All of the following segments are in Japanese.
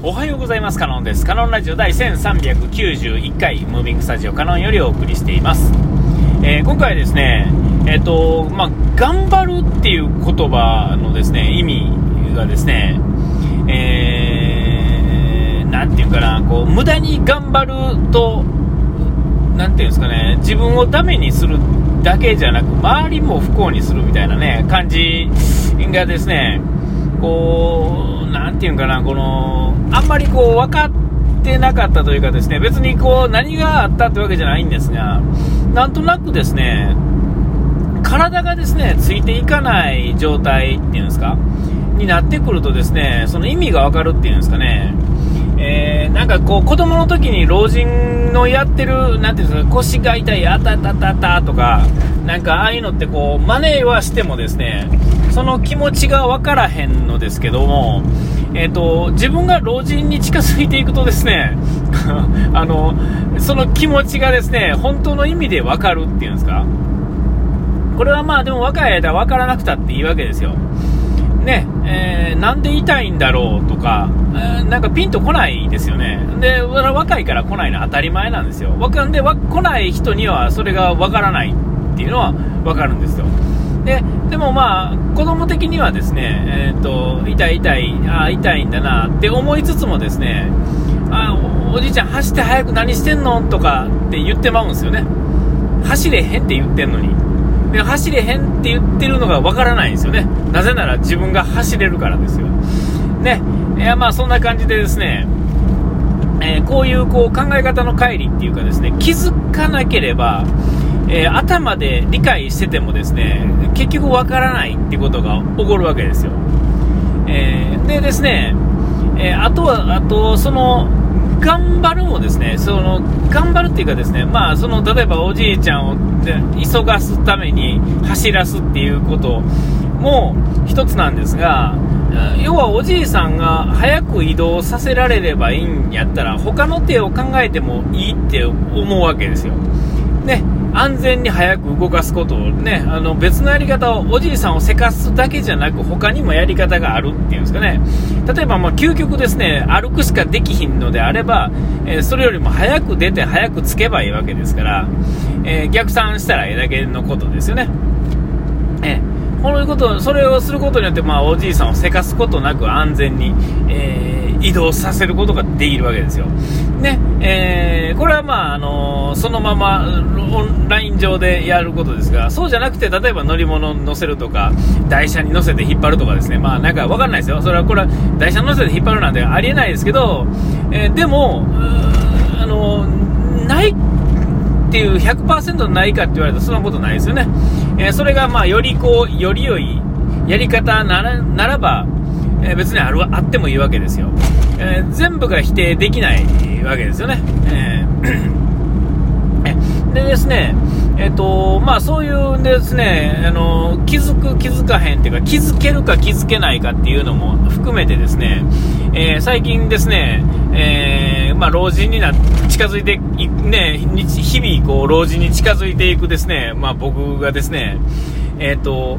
おはようございます。カノンです。カノンラジオ第1391回ムービングスタジオカノンよりお送りしています、えー、今回はですねえっ、ー、とまあ頑張るっていう言葉のですね意味がですねえー、なんていうかなこう無駄に頑張るとなんていうんですかね自分をダメにするだけじゃなく周りも不幸にするみたいなね感じがですねこう、なんていうんかな、この、あんまりこう、分かってなかったというかですね、別にこう、何があったってわけじゃないんですが、なんとなくですね、体がですね、ついていかない状態っていうんですか、になってくるとですね、その意味がわかるっていうんですかね、えー、なんかこう、子供の時に老人のやってる、なんていうんですか、腰が痛い、あたたたたとか、なんかああいうのってこう、真似はしてもですね、その気持ちが分からへんのですけども、えーと、自分が老人に近づいていくとですね あのその気持ちがですね本当の意味で分かるっていうんですかこれはまあでも若い間分からなくたっていいわけですよ。ねえー、なんで痛いんだろうとか、えー、なんかピンとこないですよね。で、若いから来ないのは当たり前なんですよ。わかんで、来ない人にはそれが分からないっていうのは分かるんですよ。ででもまあ、子供的にはですね、えーと、痛い痛い、あ痛いんだなって思いつつもですね、あおじいちゃん走って早く何してんのとかって言ってまうんですよね。走れへんって言ってんのに。で走れへんって言ってるのがわからないんですよね。なぜなら自分が走れるからですよ。ね。いやまあそんな感じでですね、えー、こういうこう考え方の乖離っていうかですね、気づかなければ、えー、頭で理解しててもですね結局わからないっていことが起こるわけですよ。えー、でですね、えー、あとは、あと、その、頑張るもですね、その、頑張るっていうかですね、まあ、その、例えばおじいちゃんを急がすために走らすっていうことも一つなんですが、要はおじいさんが早く移動させられればいいんやったら、他の手を考えてもいいって思うわけですよ。ね、安全に早く動かすことをね、あの別のやり方を、おじいさんをせかすだけじゃなく、他にもやり方があるっていうんですかね。例えば、ま究極ですね、歩くしかできひんのであれば、えー、それよりも早く出て早く着けばいいわけですから、えー、逆算したらええだけのことですよね。えー、こういうこと、それをすることによって、まあ、おじいさんをせかすことなく安全に、えー移動させることができるわけですよ。ね、えー、これはまあ、あのー、そのままオンライン上でやることですが、そうじゃなくて、例えば乗り物に乗せるとか、台車に乗せて引っ張るとかですね、まあなんかわかんないですよ。それはこれは台車乗せて引っ張るなんてありえないですけど、えー、でも、あのー、ないっていう100%ないかって言われたらそんなことないですよね。え、それがまあよりこう、より良いやり方ならならば、えー、別にあるあってもいいわけですよ、えー、全部が否定できないわけですよね。えー、でですね、えっ、とまあ、そういうですねあの気づく、気づかへんっていうか気づけるか気づけないかっていうのも含めてですね、え最近ですね、えまあ、老人にな近づいてね、日々こう老人に近づいていくですね、まあ、僕がですね、えっ、と、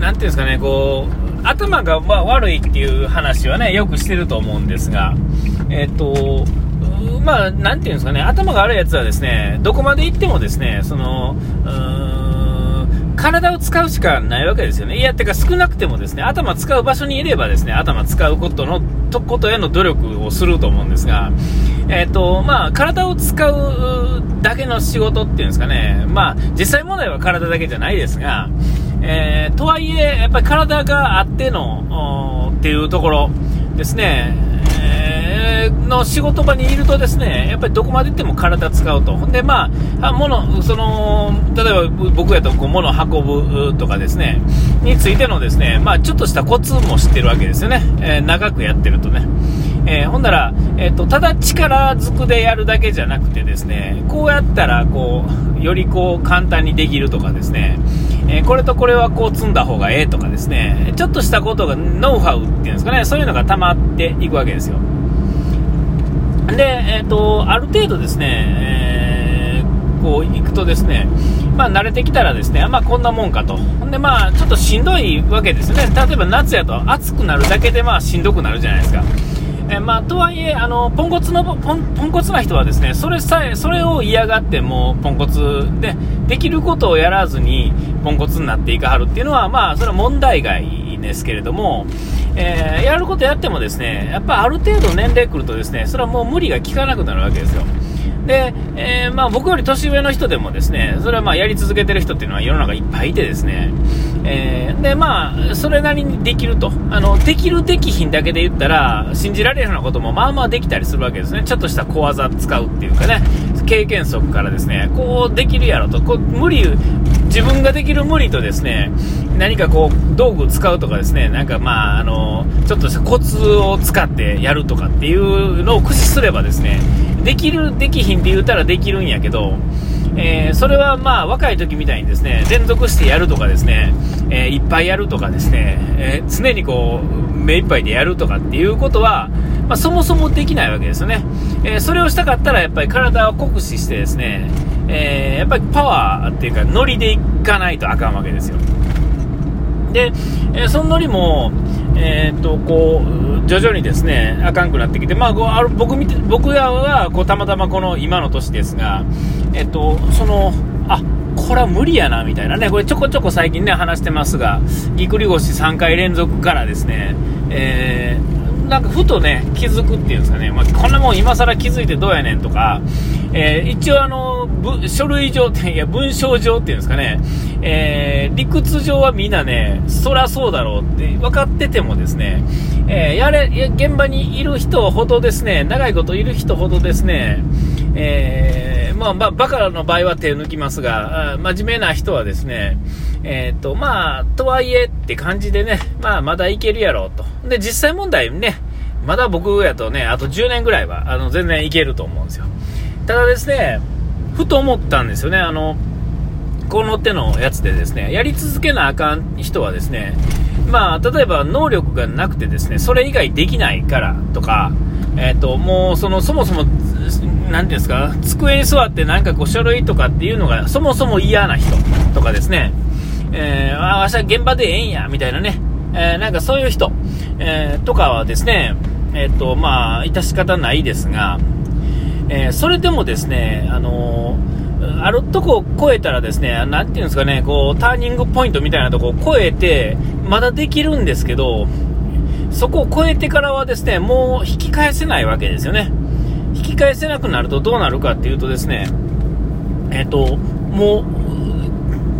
なていうんですかね、こう、頭が悪いっていう話はね、よくしてると思うんですが、えっと、まあ、なんていうんですかね、頭が悪いやつはですね、どこまで行ってもですね、その、体を使うしかないわけですよね。いや、てか少なくてもですね、頭使う場所にいればですね、頭使うことの、とことへの努力をすると思うんですが、えっ、と、まあ、体を使うだけの仕事っていうんですかね、まあ、実際問題は体だけじゃないですが、えー、とはいえ、やっぱり体があってのっていうところですね、えー、の仕事場にいるとですね、やっぱりどこまで行っても体使うと。ほんで、まあ、物、その、例えば僕やとこう物を運ぶとかですね、についてのですね、まあ、ちょっとしたコツも知ってるわけですよね。えー、長くやってるとね。えー、ほんなら、えーと、ただ力ずくでやるだけじゃなくてですねこうやったらこうよりこう簡単にできるとかですね、えー、これとこれはこう積んだ方がええとかですねちょっとしたことがノウハウっていうんですかねそういうのが溜まっていくわけですよで、えーと、ある程度ですね、えー、こう行くとですねまあ、慣れてきたらですね、まあ、こんなもんかと。ほんで、まあ、ちょっとしんどいわけですね。例えば夏やと暑くなるだけで、まあ、しんどくなるじゃないですか。えまあ、とはいえあのポンコツのポンポンコツな人はですねそれさえそれを嫌がってもポンコツでできることをやらずにポンコツになっていかはるっていうのは、まあ、それは問題外ですけれども、えー、やることやってもですねやっぱある程度年齢来るとですねそれはもう無理が効かなくなるわけですよ。で、えー、まあ、僕より年上の人でもですね、それはまあやり続けてる人っていうのは世の中いっぱいいてですね、えー、で、まあ、それなりにできると。あの、できるできひんだけで言ったら、信じられるようなこともまあまあできたりするわけですね。ちょっとした小技使うっていうかね、経験則からですね、こうできるやろと、こう無理、自分ができる無理とですね、何かこう、道具使うとかですね、なんかまあ、あの、ちょっとしたコツを使ってやるとかっていうのを駆使すればですね、できる、できひんって言ったらできるんやけど、えー、それはまあ若い時みたいにですね連続してやるとかですね、えー、いっぱいやるとかですね、えー、常にこう目いっぱいでやるとかっていうことは、まあ、そもそもできないわけですよね、えそれをしたかったらやっぱり体を酷使してですね、えやっぱりパワーっていうかノリでいかないとあかんわけですよ。で、えそのノリもえーとこう徐々にですねあかんくなってきて、まあ、あ僕見て僕らはこうたまたまこの今の年ですが、えーと、そのあこれは無理やなみたいなね、これちょこちょこ最近ね話してますが、ぎっくり腰3回連続からですね、えー、なんかふとね気づくっていうんですかね、まあ、こんなもん今更気づいてどうやねんとか、えー、一応あの書類上いや文章上っていうんですかね、えー、理屈上はみんなね、そらそうだろうって分かっててもですね、えー、やれ、現場にいる人ほどですね、長いこといる人ほどですね、えー、まあ、バカの場合は手抜きますが、真面目な人はですね、えっ、と、まあ、とはいえって感じでね、まあ、まだいけるやろうと。で、実際問題ね、まだ僕やとね、あと10年ぐらいは、あの、全然いけると思うんですよ。ただですね、ふと思ったんですよね、あの、この手のやつでですね、やり続けなあかん人はですね、まあ、例えば能力がなくてですね、それ以外できないからとか、えっ、ー、と、もうその、そもそも、なんていうんですか、机に座ってなんかこう書類とかっていうのがそもそも嫌な人とかですね、えー、あ、明日現場でええんや、みたいなね、えー、なんかそういう人、えー、とかはですね、えっ、ー、と、まあ、致し方ないですが、えー、それでもですね、あのー、あるとこを越えたらですね、なんていうんですかね、こう、ターニングポイントみたいなとこを越えて、まだできるんですけど、そこを越えてからはですね、もう引き返せないわけですよね。引き返せなくなるとどうなるかっていうとですね、えっ、と、も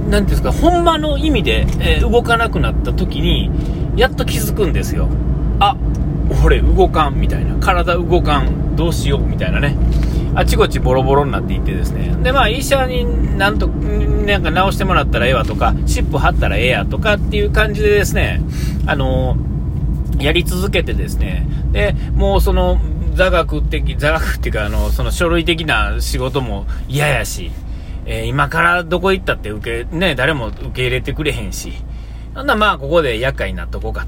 う、なんていうんですか、ほんまの意味で、え動かなくなった時に、やっと気づくんですよ。あ、俺動かんみたいな。体動かん。どうしようみたいなね。あちこちボロボロになっていってですね。で、まあ医者になんと、なんか直してもらったらええわとか、湿布貼ったらええやとかっていう感じでですね、あのやり続けてですね。で、もうその、座学的、座学っていうか、あの、その書類的な仕事も嫌やし、えー、今からどこ行ったって受け、ね、誰も受け入れてくれへんし、なんだまあここで厄介になっとこうか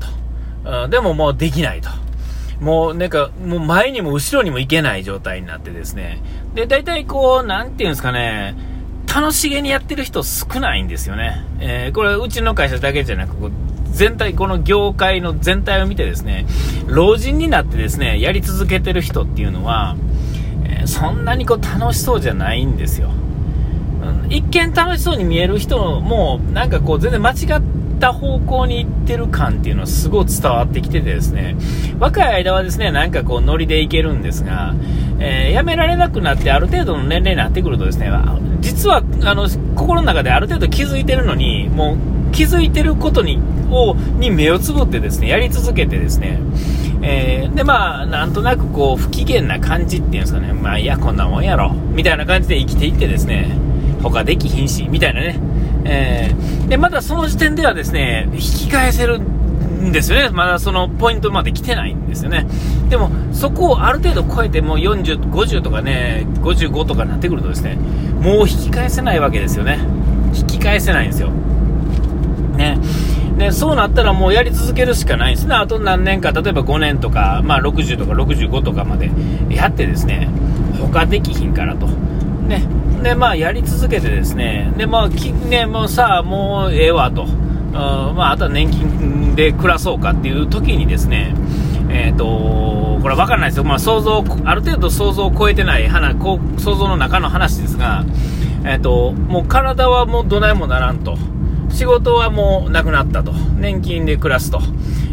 と。うん、でももうできないと。もうなんか、もう前にも後ろにも行けない状態になってですね。で、大体こう、なんていうんですかね、楽しげにやってる人少ないんですよね。えー、これうちの会社だけじゃなく、全体、この業界の全体を見てですね、老人になってですね、やり続けてる人っていうのは、えー、そんなにこう楽しそうじゃないんですよ。うん、一見楽しそうに見える人も、なんかこう全然間違った方向に行ってる感っていうのはすごい伝わってきててですね、若い間はですね、なんかこうノリでいけるんですが、えー、やめられなくなってある程度の年齢になってくるとですね、実はあの心の中である程度気づいてるのに、もう気づいてることにをに目をつぶってですね、やり続けてですね、えー、で、まあ、なんとなくこう、不機嫌な感じっていうんですかね、まあ、いや、こんなもんやろ、みたいな感じで生きていってですね、他できひんし、みたいなね、えー、で、まだその時点ではですね、引き返せるんですよね。まだそのポイントまで来てないんですよね。でも、そこをある程度超えて、もう40、50とかね、55とかになってくるとですね、もう引き返せないわけですよね。引き返せないんですよ。ね。で、そうなったらもうやり続けるしかないんですね。あと何年か、例えば5年とか、まあ60とか65とかまでやってですね、他できひんからと。ね。で、まあ、やり続けてですね、で、まあ、きね、もうさあ、もうええわと、まあ、あとは年金で暮らそうかっていう時にですね、えっ、ー、と、これれわかんないですよ。まあ想像、ある程度想像を超えてない話、こう想像の中の話ですが、えっ、と、もう体はもうどないもならんと。仕事はもうなくなったと。年金で暮らすと。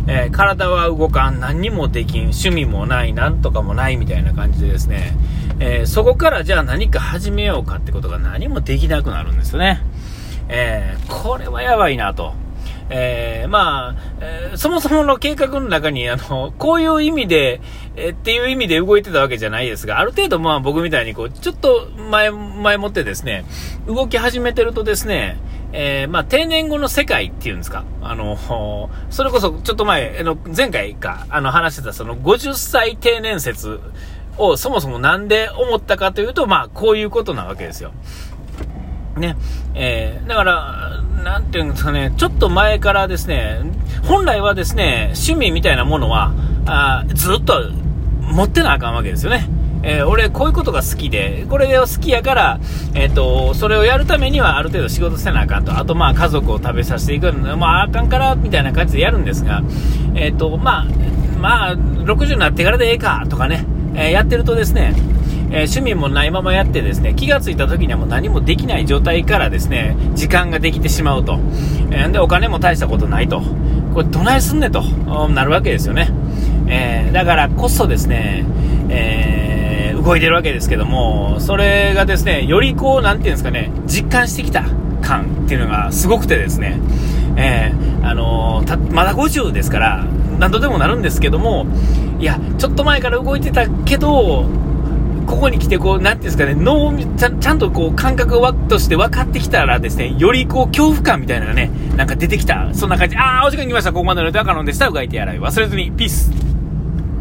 えー、体は動かん、何にもできん、趣味もない、なんとかもないみたいな感じでですね、えー、そこからじゃあ何か始めようかってことが何もできなくなるんですよね。えー、これはやばいなと。えー、まあ、えー、そもそもの計画の中に、あの、こういう意味で、えー、っていう意味で動いてたわけじゃないですが、ある程度まあ僕みたいにこう、ちょっと前、前もってですね、動き始めてるとですね、えー、まあ、定年後の世界っていうんですか。あの、それこそちょっと前、あの、前回か、あの話してたその50歳定年説をそもそもなんで思ったかというと、まあ、こういうことなわけですよ。ね。えー、だから、なんていうんですかね、ちょっと前からですね、本来はですね、趣味みたいなものは、あずっと持ってなあかんわけですよね。えー、俺、こういうことが好きで、これを好きやから、えっ、ー、と、それをやるためにはある程度仕事せなあかんと。あと、まあ、家族を食べさせていくのまあ、あかんから、みたいな感じでやるんですが、えっ、ー、と、まあ、まあ、60になってからでええか、とかね、えやってるとですね、え趣味もないままやってですね、気がついた時にはもう何もできない状態からですね、時間ができてしまうと。えで、お金も大したことないと。これ、どないすんねと、なるわけですよね。えだからこそですね、えー動いてるわけですけども、それがですね、よりこう、なんていうんですかね、実感してきた感っていうのがすごくてですね、えー、あの、まだ50ですから、何度でもなるんですけども、いや、ちょっと前から動いてたけど、ここに来て、こう、なんていうんですかね、脳ちゃ、ちゃんとこう、感覚として分かってきたらですね、よりこう、恐怖感みたいなのがね、なんか出てきた。そんな感じ。あー、お時間に来ました。ここまでの歌かのでした。うがいてやらい。忘れずに。ピース。